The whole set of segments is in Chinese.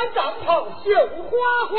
穿帐篷绣花花，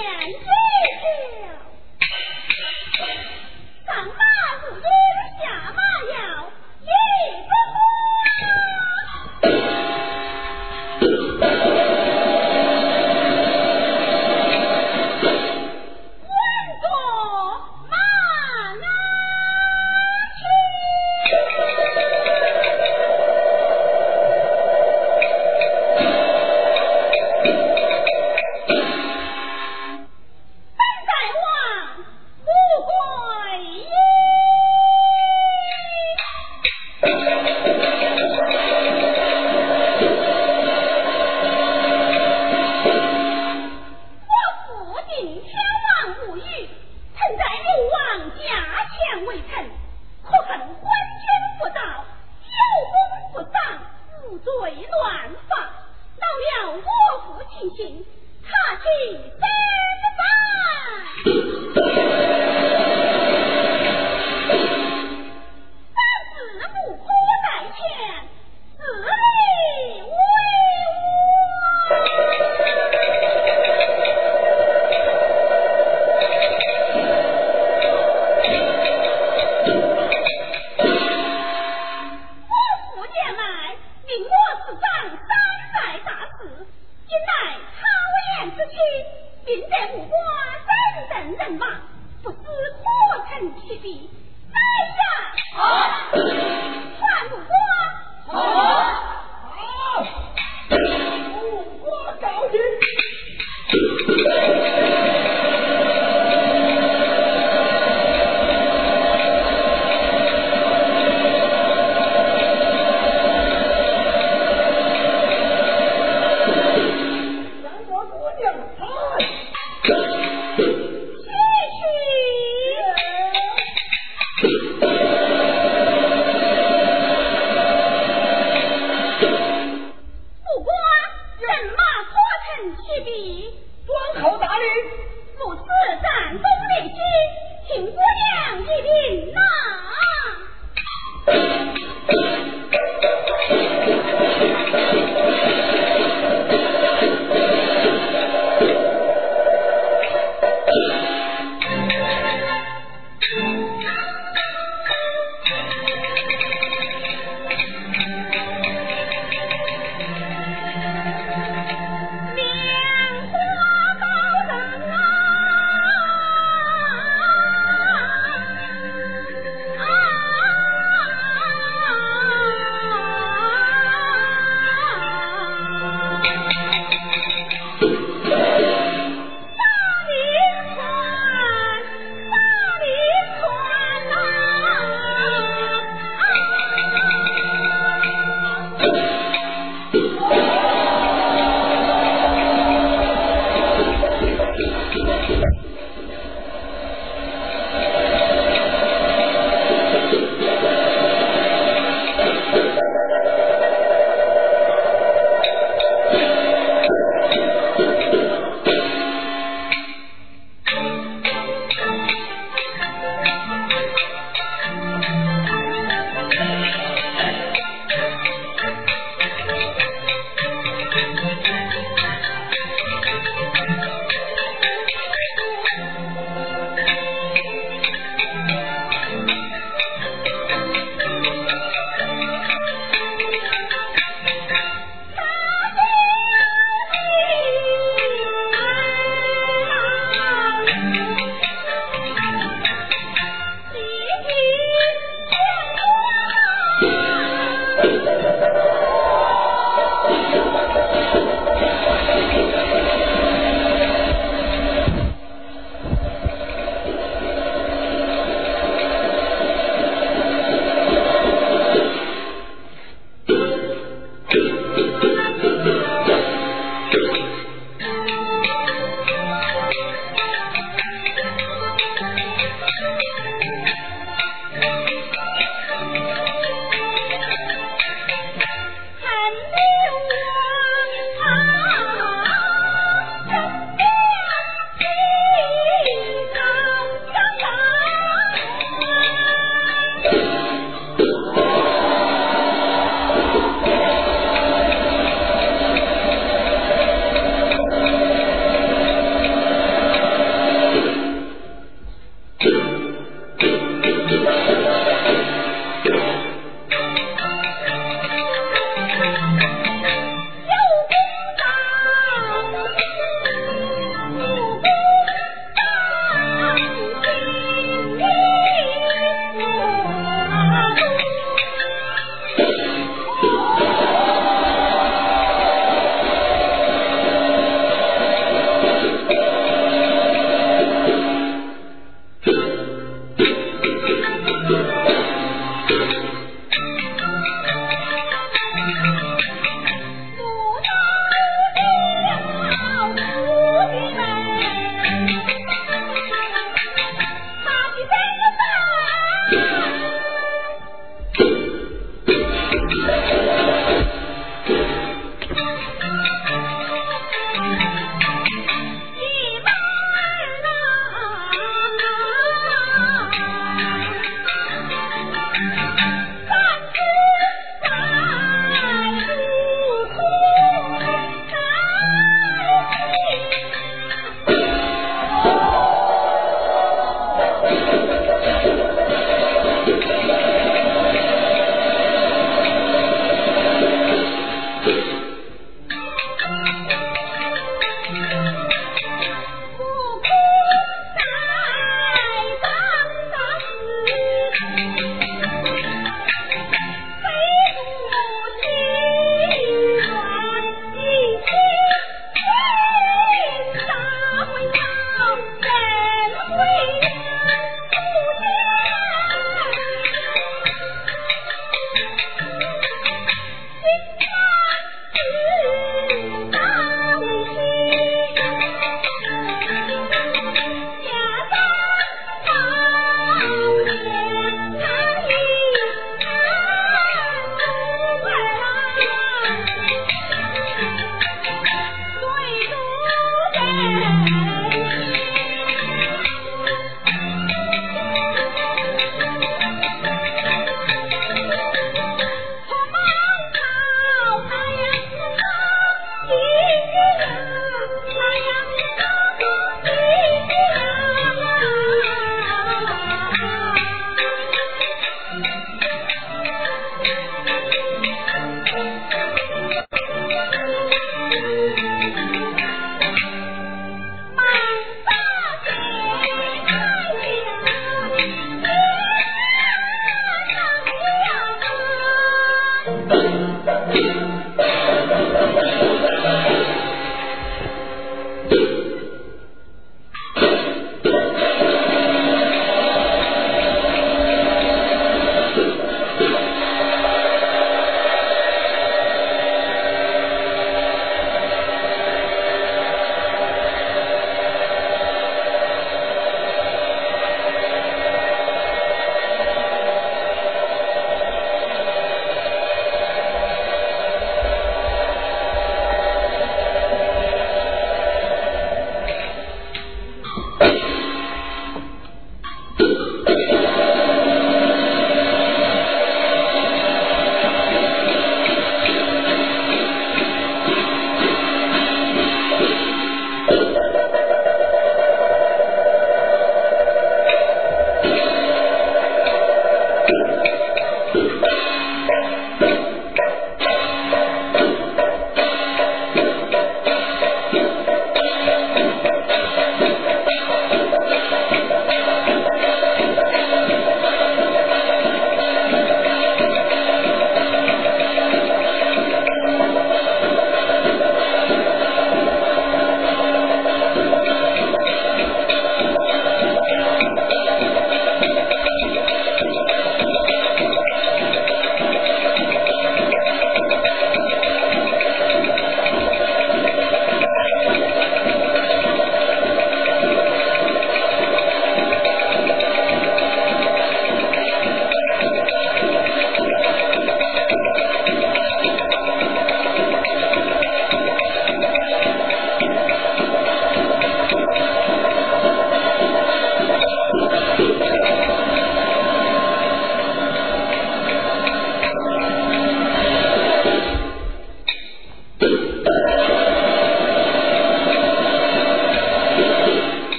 两岁半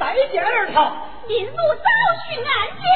再见而逃命如找寻案件